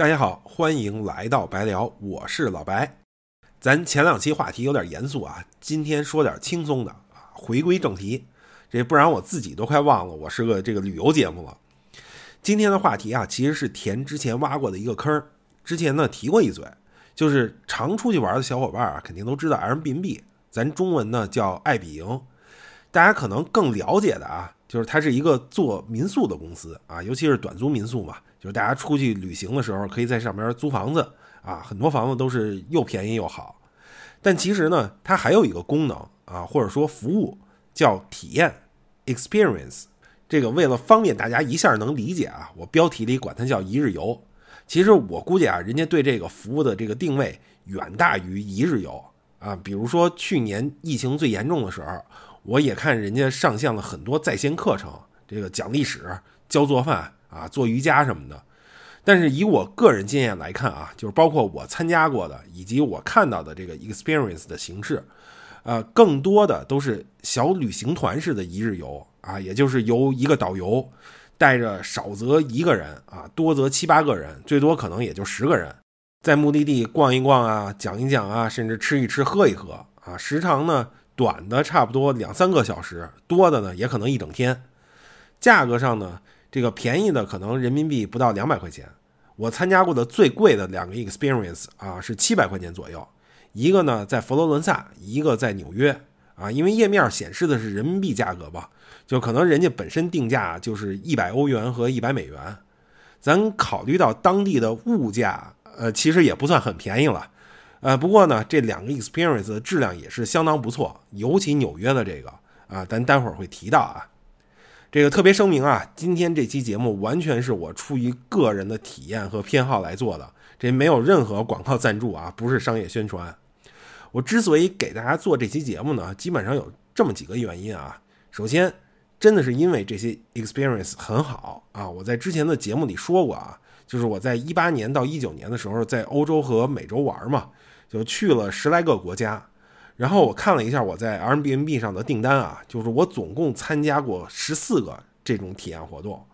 大家好，欢迎来到白聊，我是老白。咱前两期话题有点严肃啊，今天说点轻松的啊，回归正题。这不然我自己都快忘了我是个这个旅游节目了。今天的话题啊，其实是填之前挖过的一个坑之前呢提过一嘴，就是常出去玩的小伙伴啊，肯定都知道 Airbnb，咱中文呢叫爱彼迎。大家可能更了解的啊，就是它是一个做民宿的公司啊，尤其是短租民宿嘛，就是大家出去旅行的时候，可以在上边租房子啊，很多房子都是又便宜又好。但其实呢，它还有一个功能啊，或者说服务叫体验 （experience）。这个为了方便大家一下能理解啊，我标题里管它叫一日游。其实我估计啊，人家对这个服务的这个定位远大于一日游啊。比如说去年疫情最严重的时候。我也看人家上线了很多在线课程，这个讲历史、教做饭啊、做瑜伽什么的。但是以我个人经验来看啊，就是包括我参加过的以及我看到的这个 experience 的形式，呃，更多的都是小旅行团式的一日游啊，也就是由一个导游带着少则一个人啊，多则七八个人，最多可能也就十个人，在目的地逛一逛啊，讲一讲啊，甚至吃一吃、喝一喝啊，时长呢？短的差不多两三个小时，多的呢也可能一整天。价格上呢，这个便宜的可能人民币不到两百块钱。我参加过的最贵的两个 experience 啊是七百块钱左右，一个呢在佛罗伦萨，一个在纽约啊。因为页面显示的是人民币价格吧，就可能人家本身定价就是一百欧元和一百美元。咱考虑到当地的物价，呃，其实也不算很便宜了。呃，不过呢，这两个 experience 的质量也是相当不错，尤其纽约的这个啊，咱待会儿会提到啊。这个特别声明啊，今天这期节目完全是我出于个人的体验和偏好来做的，这没有任何广告赞助啊，不是商业宣传。我之所以给大家做这期节目呢，基本上有这么几个原因啊。首先，真的是因为这些 experience 很好啊，我在之前的节目里说过啊，就是我在一八年到一九年的时候在欧洲和美洲玩嘛。就去了十来个国家，然后我看了一下我在 Airbnb 上的订单啊，就是我总共参加过十四个这种体验活动，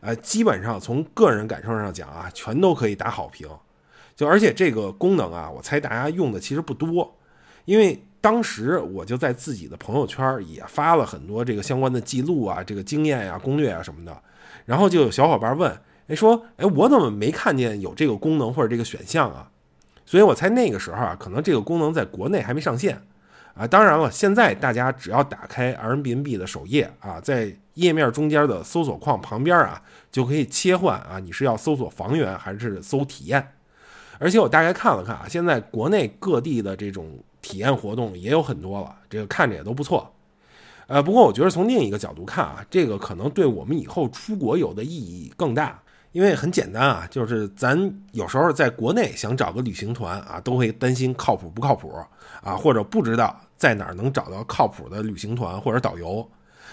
呃，基本上从个人感受上讲啊，全都可以打好评。就而且这个功能啊，我猜大家用的其实不多，因为当时我就在自己的朋友圈也发了很多这个相关的记录啊、这个经验呀、攻略啊什么的，然后就有小伙伴问，哎说，哎我怎么没看见有这个功能或者这个选项啊？所以我猜那个时候啊，可能这个功能在国内还没上线，啊，当然了，现在大家只要打开 Airbnb 的首页啊，在页面中间的搜索框旁边啊，就可以切换啊，你是要搜索房源还是搜体验？而且我大概看了看啊，现在国内各地的这种体验活动也有很多了，这个看着也都不错。呃，不过我觉得从另一个角度看啊，这个可能对我们以后出国有的意义更大。因为很简单啊，就是咱有时候在国内想找个旅行团啊，都会担心靠谱不靠谱啊，或者不知道在哪儿能找到靠谱的旅行团或者导游。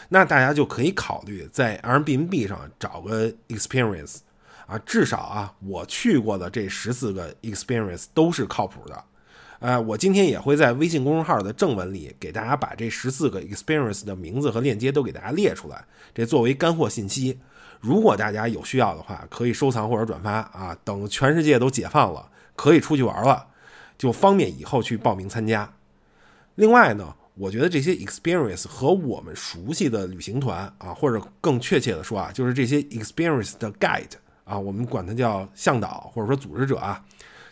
那大家就可以考虑在 Airbnb 上找个 experience 啊，至少啊，我去过的这十四个 experience 都是靠谱的。呃，我今天也会在微信公众号的正文里给大家把这十四个 experience 的名字和链接都给大家列出来，这作为干货信息。如果大家有需要的话，可以收藏或者转发啊。等全世界都解放了，可以出去玩了，就方便以后去报名参加。另外呢，我觉得这些 experience 和我们熟悉的旅行团啊，或者更确切的说啊，就是这些 experience 的 guide 啊，我们管它叫向导或者说组织者啊，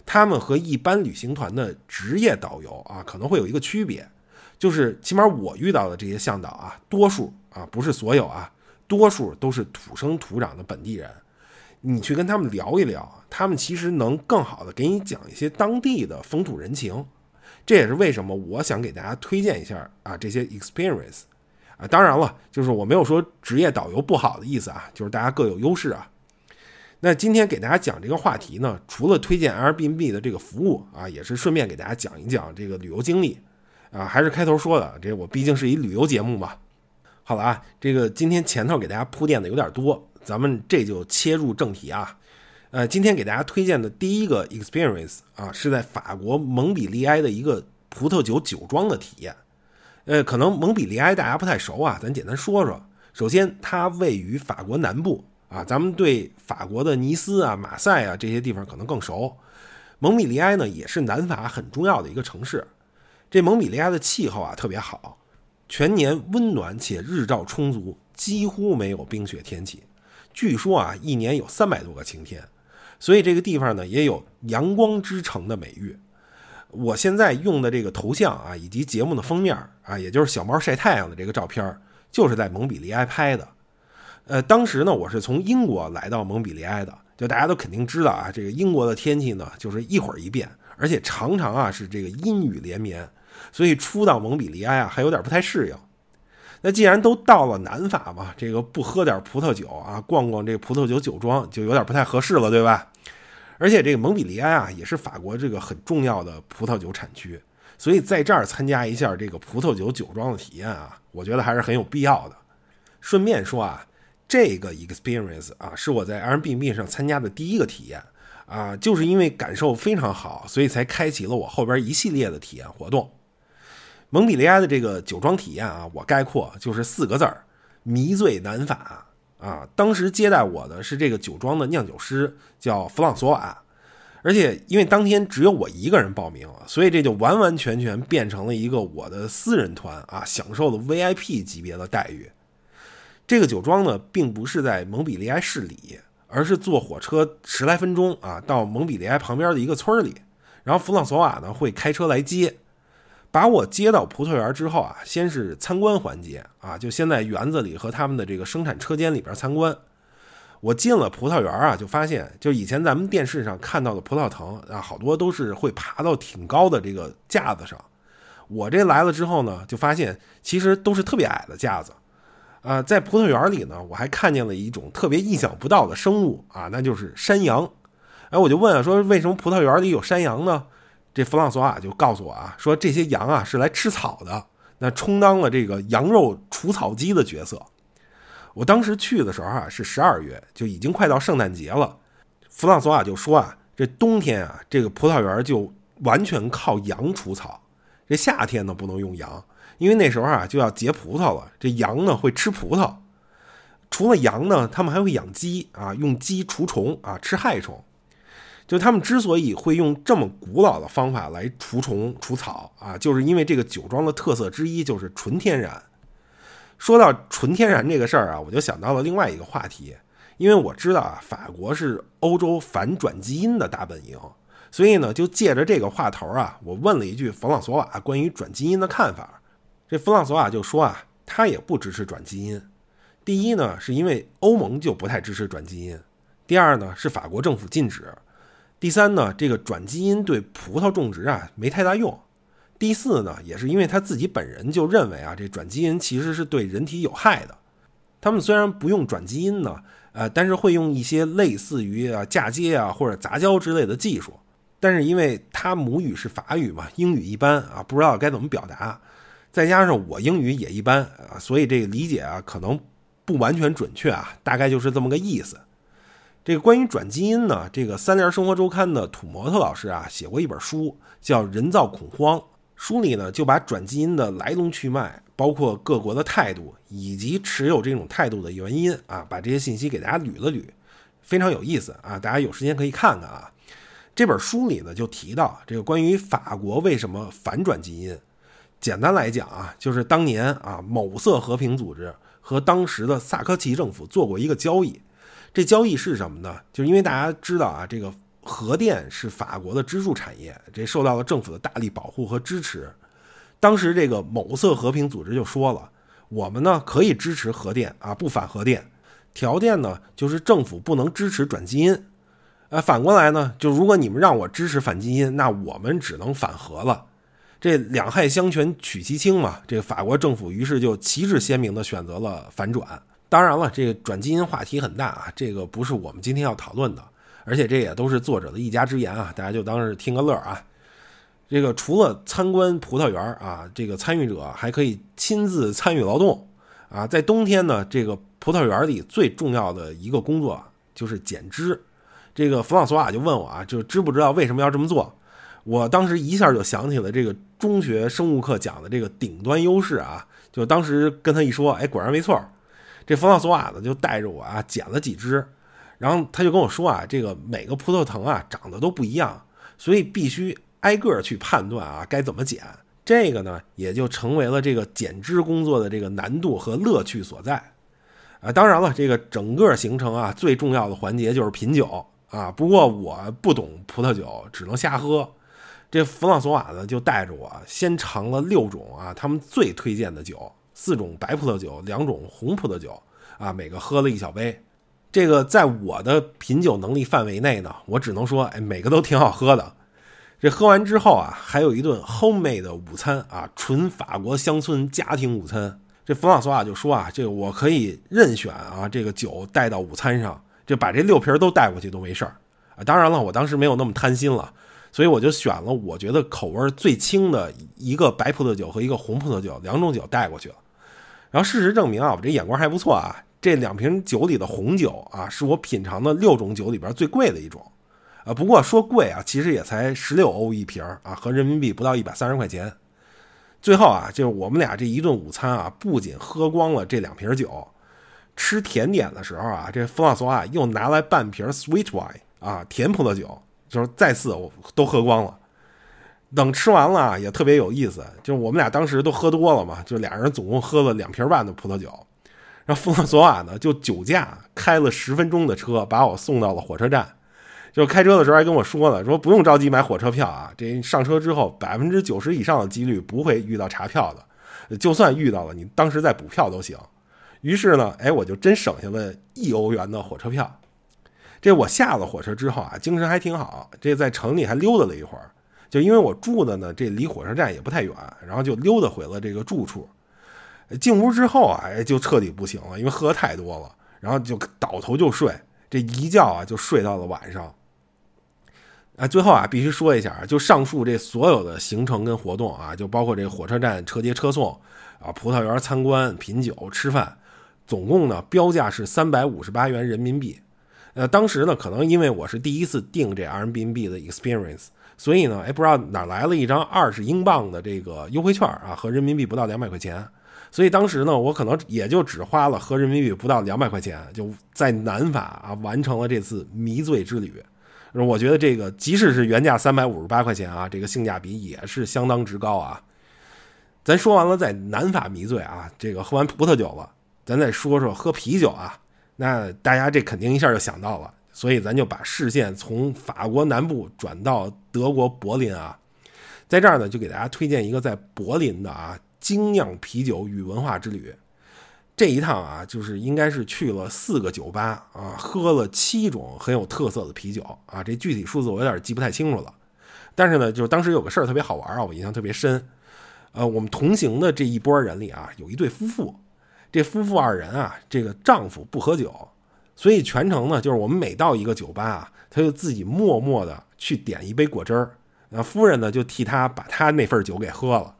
他们和一般旅行团的职业导游啊，可能会有一个区别，就是起码我遇到的这些向导啊，多数啊，不是所有啊。多数都是土生土长的本地人，你去跟他们聊一聊，他们其实能更好的给你讲一些当地的风土人情。这也是为什么我想给大家推荐一下啊这些 experience 啊。当然了，就是我没有说职业导游不好的意思啊，就是大家各有优势啊。那今天给大家讲这个话题呢，除了推荐 Airbnb 的这个服务啊，也是顺便给大家讲一讲这个旅游经历啊。还是开头说的，这我毕竟是一旅游节目嘛。好了啊，这个今天前头给大家铺垫的有点多，咱们这就切入正题啊。呃，今天给大家推荐的第一个 experience 啊，是在法国蒙彼利埃的一个葡萄酒酒庄的体验。呃，可能蒙彼利埃大家不太熟啊，咱简单说说。首先，它位于法国南部啊。咱们对法国的尼斯啊、马赛啊这些地方可能更熟。蒙彼利埃呢，也是南法很重要的一个城市。这蒙彼利埃的气候啊特别好，全年温暖且日照充足，几乎没有冰雪天气。据说啊，一年有三百多个晴天，所以这个地方呢也有“阳光之城”的美誉。我现在用的这个头像啊，以及节目的封面啊，也就是小猫晒太阳的这个照片，就是在蒙彼利埃拍的。呃，当时呢，我是从英国来到蒙彼利埃的。就大家都肯定知道啊，这个英国的天气呢，就是一会儿一变，而且常常啊是这个阴雨连绵，所以初到蒙彼利埃啊还有点不太适应。那既然都到了南法嘛，这个不喝点葡萄酒啊，逛逛这葡萄酒酒庄就有点不太合适了，对吧？而且这个蒙彼利埃啊也是法国这个很重要的葡萄酒产区，所以在这儿参加一下这个葡萄酒酒庄的体验啊，我觉得还是很有必要的。顺便说啊。这个 experience 啊，是我在 Airbnb 上参加的第一个体验啊，就是因为感受非常好，所以才开启了我后边一系列的体验活动。蒙彼利埃的这个酒庄体验啊，我概括就是四个字儿：迷醉南法啊。当时接待我的是这个酒庄的酿酒师，叫弗朗索瓦，而且因为当天只有我一个人报名，所以这就完完全全变成了一个我的私人团啊，享受了 VIP 级别的待遇。这个酒庄呢，并不是在蒙彼利埃市里，而是坐火车十来分钟啊，到蒙彼利埃旁边的一个村里。然后弗朗索瓦呢会开车来接，把我接到葡萄园之后啊，先是参观环节啊，就先在园子里和他们的这个生产车间里边参观。我进了葡萄园啊，就发现，就以前咱们电视上看到的葡萄藤啊，好多都是会爬到挺高的这个架子上。我这来了之后呢，就发现其实都是特别矮的架子。啊，在葡萄园里呢，我还看见了一种特别意想不到的生物啊，那就是山羊。哎，我就问啊，说为什么葡萄园里有山羊呢？这弗朗索瓦就告诉我啊，说这些羊啊是来吃草的，那充当了这个羊肉除草机的角色。我当时去的时候啊是十二月，就已经快到圣诞节了。弗朗索瓦就说啊，这冬天啊，这个葡萄园就完全靠羊除草，这夏天呢不能用羊。因为那时候啊就要结葡萄了，这羊呢会吃葡萄。除了羊呢，他们还会养鸡啊，用鸡除虫啊，吃害虫。就他们之所以会用这么古老的方法来除虫除草啊，就是因为这个酒庄的特色之一就是纯天然。说到纯天然这个事儿啊，我就想到了另外一个话题，因为我知道啊，法国是欧洲反转基因的大本营，所以呢，就借着这个话头啊，我问了一句弗朗索瓦关于转基因的看法。这弗朗索瓦就说啊，他也不支持转基因。第一呢，是因为欧盟就不太支持转基因；第二呢，是法国政府禁止；第三呢，这个转基因对葡萄种植啊没太大用；第四呢，也是因为他自己本人就认为啊，这转基因其实是对人体有害的。他们虽然不用转基因呢，呃，但是会用一些类似于啊嫁接啊或者杂交之类的技术。但是因为他母语是法语嘛，英语一般啊，不知道该怎么表达。再加上我英语也一般啊，所以这个理解啊可能不完全准确啊，大概就是这么个意思。这个关于转基因呢，这个三联生活周刊的土模特老师啊写过一本书，叫《人造恐慌》。书里呢就把转基因的来龙去脉，包括各国的态度以及持有这种态度的原因啊，把这些信息给大家捋了捋，非常有意思啊，大家有时间可以看看啊。这本书里呢就提到这个关于法国为什么反转基因。简单来讲啊，就是当年啊，某色和平组织和当时的萨科齐政府做过一个交易。这交易是什么呢？就是因为大家知道啊，这个核电是法国的支柱产业，这受到了政府的大力保护和支持。当时这个某色和平组织就说了，我们呢可以支持核电啊，不反核电，条件呢就是政府不能支持转基因。呃，反过来呢，就如果你们让我支持反基因，那我们只能反核了。这两害相权取其轻嘛，这个法国政府于是就旗帜鲜明地选择了反转。当然了，这个转基因话题很大啊，这个不是我们今天要讨论的，而且这也都是作者的一家之言啊，大家就当是听个乐啊。这个除了参观葡萄园啊，这个参与者还可以亲自参与劳动啊。在冬天呢，这个葡萄园里最重要的一个工作就是剪枝。这个弗朗索瓦就问我啊，就知不知道为什么要这么做？我当时一下就想起了这个中学生物课讲的这个顶端优势啊，就当时跟他一说，哎，果然没错，这弗朗索瓦呢就带着我啊捡了几只，然后他就跟我说啊，这个每个葡萄藤啊长得都不一样，所以必须挨个去判断啊该怎么捡。这个呢也就成为了这个剪枝工作的这个难度和乐趣所在。啊，当然了，这个整个行程啊最重要的环节就是品酒啊。不过我不懂葡萄酒，只能瞎喝。这弗朗索瓦呢就带着我先尝了六种啊他们最推荐的酒。四种白葡萄酒，两种红葡萄酒，啊，每个喝了一小杯。这个在我的品酒能力范围内呢，我只能说，哎，每个都挺好喝的。这喝完之后啊，还有一顿 homemade 的午餐啊，纯法国乡村家庭午餐。这冯老索啊就说啊，这个我可以任选啊，这个酒带到午餐上，就把这六瓶都带过去都没事儿啊。当然了，我当时没有那么贪心了。所以我就选了我觉得口味最轻的一个白葡萄酒和一个红葡萄酒两种酒带过去了。然后事实证明啊，我这眼光还不错啊。这两瓶酒里的红酒啊，是我品尝的六种酒里边最贵的一种。啊，不过说贵啊，其实也才十六欧一瓶啊，合人民币不到一百三十块钱。最后啊，就是我们俩这一顿午餐啊，不仅喝光了这两瓶酒，吃甜点的时候啊，这弗朗索瓦又拿来半瓶 sweet wine 啊，甜葡萄酒。就是再次我都喝光了，等吃完了也特别有意思。就是我们俩当时都喝多了嘛，就俩人总共喝了两瓶半的葡萄酒。然后弗朗索瓦呢就酒驾开了十分钟的车把我送到了火车站。就开车的时候还跟我说了，说不用着急买火车票啊，这上车之后百分之九十以上的几率不会遇到查票的，就算遇到了，你当时再补票都行。于是呢，哎，我就真省下了一欧元的火车票。这我下了火车之后啊，精神还挺好。这在城里还溜达了一会儿，就因为我住的呢，这离火车站也不太远，然后就溜达回了这个住处。进屋之后啊，哎，就彻底不行了，因为喝太多了，然后就倒头就睡。这一觉啊，就睡到了晚上。啊，最后啊，必须说一下，就上述这所有的行程跟活动啊，就包括这火车站车接车送啊，葡萄园参观、品酒、吃饭，总共呢标价是三百五十八元人民币。呃，当时呢，可能因为我是第一次订这 Airbnb 的 experience，所以呢，哎，不知道哪来了一张二十英镑的这个优惠券啊，合人民币不到两百块钱。所以当时呢，我可能也就只花了合人民币不到两百块钱，就在南法啊完成了这次迷醉之旅。我觉得这个即使是原价三百五十八块钱啊，这个性价比也是相当之高啊。咱说完了在南法迷醉啊，这个喝完葡萄酒了，咱再说说喝啤酒啊。那大家这肯定一下就想到了，所以咱就把视线从法国南部转到德国柏林啊，在这儿呢就给大家推荐一个在柏林的啊精酿啤酒与文化之旅。这一趟啊，就是应该是去了四个酒吧啊，喝了七种很有特色的啤酒啊，这具体数字我有点记不太清楚了。但是呢，就是当时有个事儿特别好玩啊，我印象特别深。呃，我们同行的这一波人里啊，有一对夫妇。这夫妇二人啊，这个丈夫不喝酒，所以全程呢，就是我们每到一个酒吧啊，他就自己默默的去点一杯果汁儿，那夫人呢就替他把他那份酒给喝了。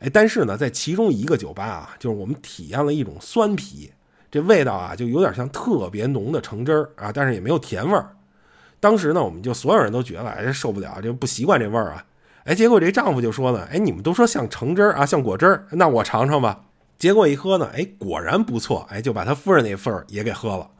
哎，但是呢，在其中一个酒吧啊，就是我们体验了一种酸啤，这味道啊就有点像特别浓的橙汁儿啊，但是也没有甜味儿。当时呢，我们就所有人都觉得哎受不了，就不习惯这味儿啊。哎，结果这丈夫就说呢，哎，你们都说像橙汁儿啊，像果汁儿，那我尝尝吧。结果一喝呢，哎，果然不错，哎，就把他夫人那份儿也给喝了。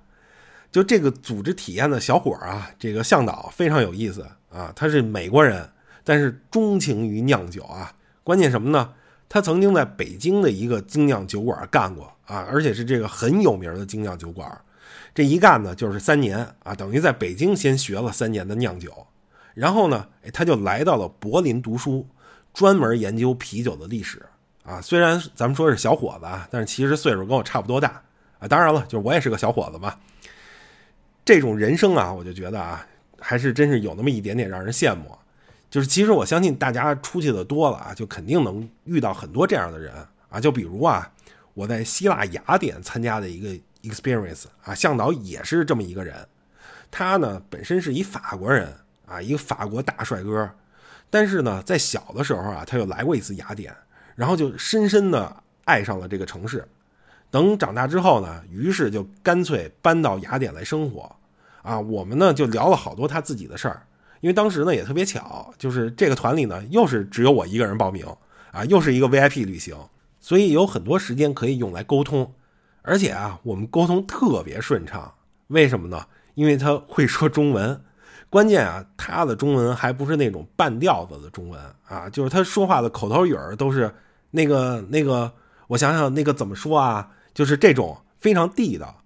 就这个组织体验的小伙啊，这个向导非常有意思啊，他是美国人，但是钟情于酿酒啊。关键什么呢？他曾经在北京的一个精酿酒馆干过啊，而且是这个很有名的精酿酒馆。这一干呢就是三年啊，等于在北京先学了三年的酿酒，然后呢，哎，他就来到了柏林读书，专门研究啤酒的历史。啊，虽然咱们说是小伙子啊，但是其实岁数跟我差不多大啊。当然了，就是我也是个小伙子嘛。这种人生啊，我就觉得啊，还是真是有那么一点点让人羡慕。就是其实我相信大家出去的多了啊，就肯定能遇到很多这样的人啊。就比如啊，我在希腊雅典参加的一个 experience 啊，向导也是这么一个人。他呢本身是一法国人啊，一个法国大帅哥，但是呢在小的时候啊，他又来过一次雅典。然后就深深的爱上了这个城市，等长大之后呢，于是就干脆搬到雅典来生活。啊，我们呢就聊了好多他自己的事儿，因为当时呢也特别巧，就是这个团里呢又是只有我一个人报名，啊，又是一个 VIP 旅行，所以有很多时间可以用来沟通。而且啊，我们沟通特别顺畅。为什么呢？因为他会说中文。关键啊，他的中文还不是那种半吊子的中文啊，就是他说话的口头语儿都是那个那个，我想想那个怎么说啊，就是这种非常地道。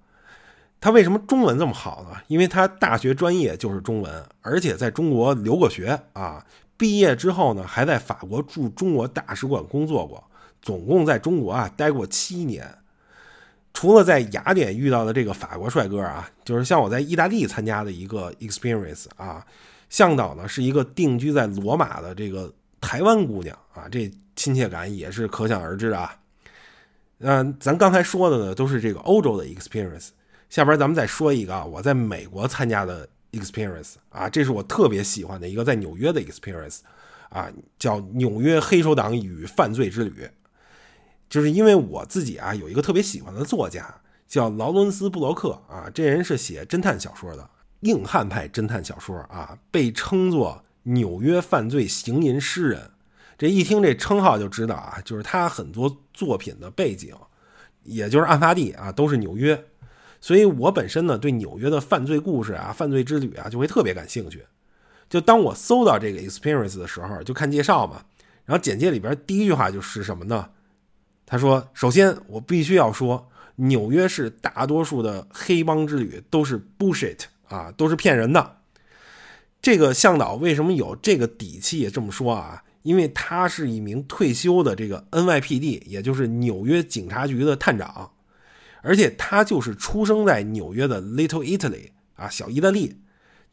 他为什么中文这么好呢？因为他大学专业就是中文，而且在中国留过学啊。毕业之后呢，还在法国驻中国大使馆工作过，总共在中国啊待过七年。除了在雅典遇到的这个法国帅哥啊，就是像我在意大利参加的一个 experience 啊，向导呢是一个定居在罗马的这个台湾姑娘啊，这亲切感也是可想而知啊。嗯，咱刚才说的呢都是这个欧洲的 experience，下边咱们再说一个啊，我在美国参加的 experience 啊，这是我特别喜欢的一个在纽约的 experience 啊，叫纽约黑手党与犯罪之旅。就是因为我自己啊，有一个特别喜欢的作家，叫劳伦斯·布洛克啊，这人是写侦探小说的，硬汉派侦探小说啊，被称作纽约犯罪行吟诗人。这一听这称号就知道啊，就是他很多作品的背景，也就是案发地啊，都是纽约。所以我本身呢，对纽约的犯罪故事啊、犯罪之旅啊，就会特别感兴趣。就当我搜到这个 experience 的时候，就看介绍嘛，然后简介里边第一句话就是什么呢？他说：“首先，我必须要说，纽约市大多数的黑帮之旅都是 bullshit 啊，都是骗人的。这个向导为什么有这个底气也这么说啊？因为他是一名退休的这个 NYPD，也就是纽约警察局的探长，而且他就是出生在纽约的 Little Italy 啊，小意大利。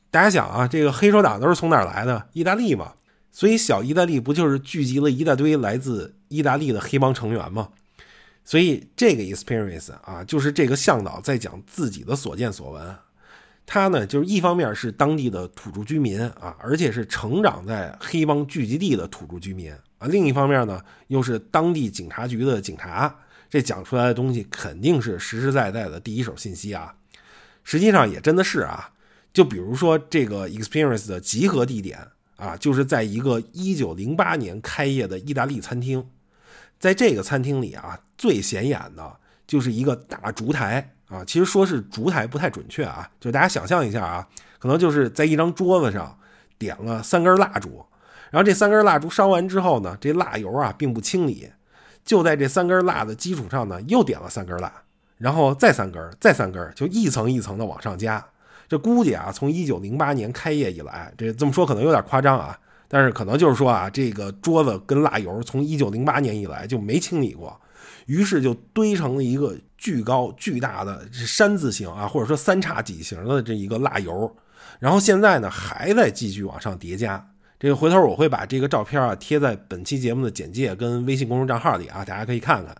大家想啊，这个黑手党都是从哪儿来的？意大利嘛。”所以，小意大利不就是聚集了一大堆来自意大利的黑帮成员吗？所以，这个 experience 啊，就是这个向导在讲自己的所见所闻。他呢，就是一方面是当地的土著居民啊，而且是成长在黑帮聚集地的土著居民啊；另一方面呢，又是当地警察局的警察。这讲出来的东西肯定是实实在在的第一手信息啊。实际上也真的是啊，就比如说这个 experience 的集合地点。啊，就是在一个一九零八年开业的意大利餐厅，在这个餐厅里啊，最显眼的就是一个大烛台啊。其实说是烛台不太准确啊，就大家想象一下啊，可能就是在一张桌子上点了三根蜡烛，然后这三根蜡烛烧完之后呢，这蜡油啊并不清理，就在这三根蜡的基础上呢，又点了三根蜡，然后再三根，再三根，就一层一层的往上加。这估计啊，从一九零八年开业以来，这这么说可能有点夸张啊，但是可能就是说啊，这个桌子跟蜡油从一九零八年以来就没清理过，于是就堆成了一个巨高巨大的山字形啊，或者说三叉戟形的这一个蜡油，然后现在呢还在继续往上叠加。这个回头我会把这个照片啊贴在本期节目的简介跟微信公众账号里啊，大家可以看看。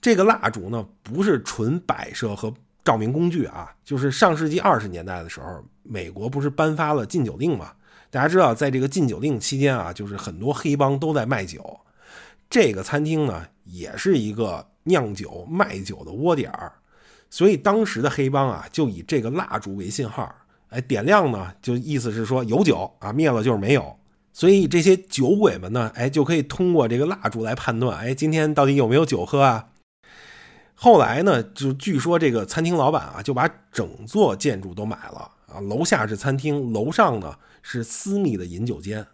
这个蜡烛呢不是纯摆设和。照明工具啊，就是上世纪二十年代的时候，美国不是颁发了禁酒令吗？大家知道，在这个禁酒令期间啊，就是很多黑帮都在卖酒。这个餐厅呢，也是一个酿酒卖酒的窝点儿，所以当时的黑帮啊，就以这个蜡烛为信号，哎，点亮呢，就意思是说有酒啊，灭了就是没有。所以这些酒鬼们呢，哎，就可以通过这个蜡烛来判断，哎，今天到底有没有酒喝啊？后来呢，就据说这个餐厅老板啊，就把整座建筑都买了啊。楼下是餐厅，楼上呢是私密的饮酒间。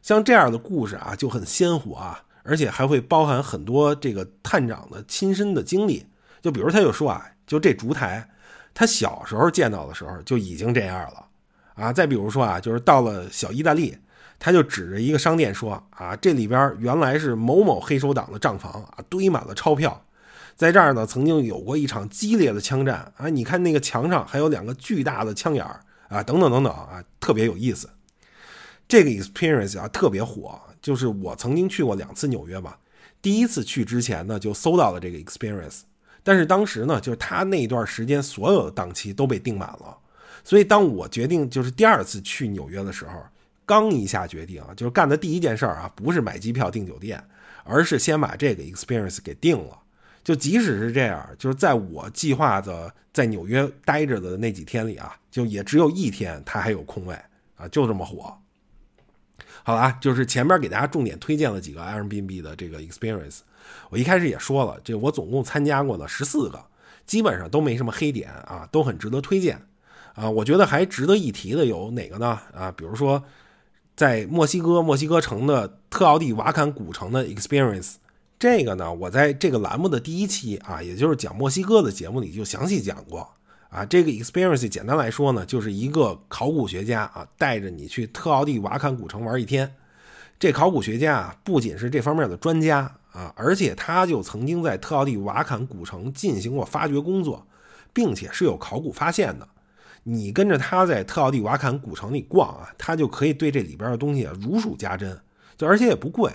像这样的故事啊，就很鲜活啊，而且还会包含很多这个探长的亲身的经历。就比如他就说啊，就这烛台，他小时候见到的时候就已经这样了啊。再比如说啊，就是到了小意大利，他就指着一个商店说啊，这里边原来是某某黑手党的账房啊，堆满了钞票。在这儿呢，曾经有过一场激烈的枪战啊！你看那个墙上还有两个巨大的枪眼儿啊，等等等等啊，特别有意思。这个 experience 啊特别火，就是我曾经去过两次纽约吧。第一次去之前呢，就搜到了这个 experience，但是当时呢，就是他那段时间所有的档期都被订满了。所以当我决定就是第二次去纽约的时候，刚一下决定啊，就是干的第一件事儿啊，不是买机票订酒店，而是先把这个 experience 给定了。就即使是这样，就是在我计划的在纽约待着的那几天里啊，就也只有一天他还有空位啊，就这么火。好了啊，就是前面给大家重点推荐了几个 Airbnb 的这个 experience。我一开始也说了，这我总共参加过了十四个，基本上都没什么黑点啊，都很值得推荐啊。我觉得还值得一提的有哪个呢？啊，比如说在墨西哥墨西哥城的特奥蒂瓦坎古城的 experience，这个呢，我在这个栏目的第一期啊，也就是讲墨西哥的节目里就详细讲过啊。这个 experience 简单来说呢，就是一个考古学家啊，带着你去特奥蒂瓦坎古城玩一天。这考古学家啊，不仅是这方面的专家啊，而且他就曾经在特奥蒂瓦坎古城进行过发掘工作，并且是有考古发现的。你跟着他在特奥蒂瓦坎古城里逛啊，他就可以对这里边的东西啊如数家珍，就而且也不贵，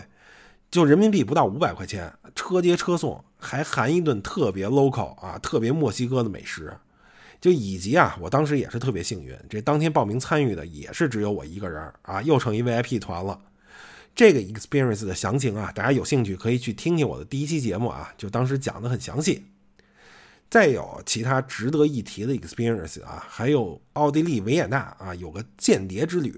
就人民币不到五百块钱，车接车送，还含一顿特别 local 啊，特别墨西哥的美食。就以及啊，我当时也是特别幸运，这当天报名参与的也是只有我一个人啊，又成一 VIP 团了。这个 experience 的详情啊，大家有兴趣可以去听听我的第一期节目啊，就当时讲的很详细。再有其他值得一提的 experience 啊，还有奥地利维也纳啊，有个间谍之旅。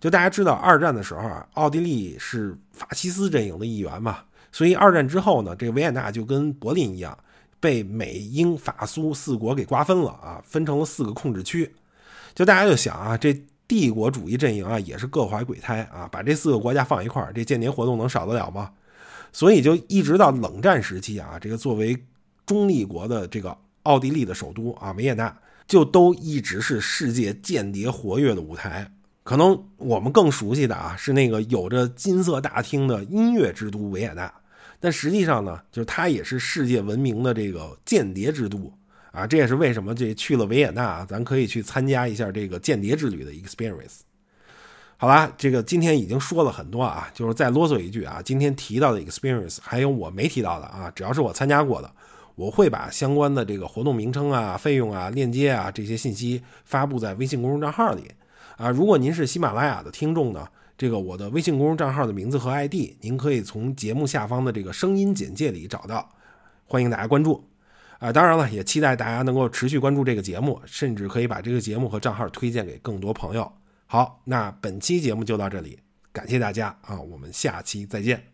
就大家知道，二战的时候啊，奥地利是法西斯阵营的一员嘛，所以二战之后呢，这个维也纳就跟柏林一样，被美英法苏四国给瓜分了啊，分成了四个控制区。就大家就想啊，这。帝国主义阵营啊，也是各怀鬼胎啊！把这四个国家放一块儿，这间谍活动能少得了吗？所以就一直到冷战时期啊，这个作为中立国的这个奥地利的首都啊，维也纳就都一直是世界间谍活跃的舞台。可能我们更熟悉的啊，是那个有着金色大厅的音乐之都维也纳，但实际上呢，就是它也是世界闻名的这个间谍之都。啊，这也是为什么这去了维也纳啊，咱可以去参加一下这个间谍之旅的 experience。好啦，这个今天已经说了很多啊，就是再啰嗦一句啊，今天提到的 experience 还有我没提到的啊，只要是我参加过的，我会把相关的这个活动名称啊、费用啊、链接啊这些信息发布在微信公众账号里啊。如果您是喜马拉雅的听众呢，这个我的微信公众账号的名字和 ID，您可以从节目下方的这个声音简介里找到，欢迎大家关注。啊，当然了，也期待大家能够持续关注这个节目，甚至可以把这个节目和账号推荐给更多朋友。好，那本期节目就到这里，感谢大家啊，我们下期再见。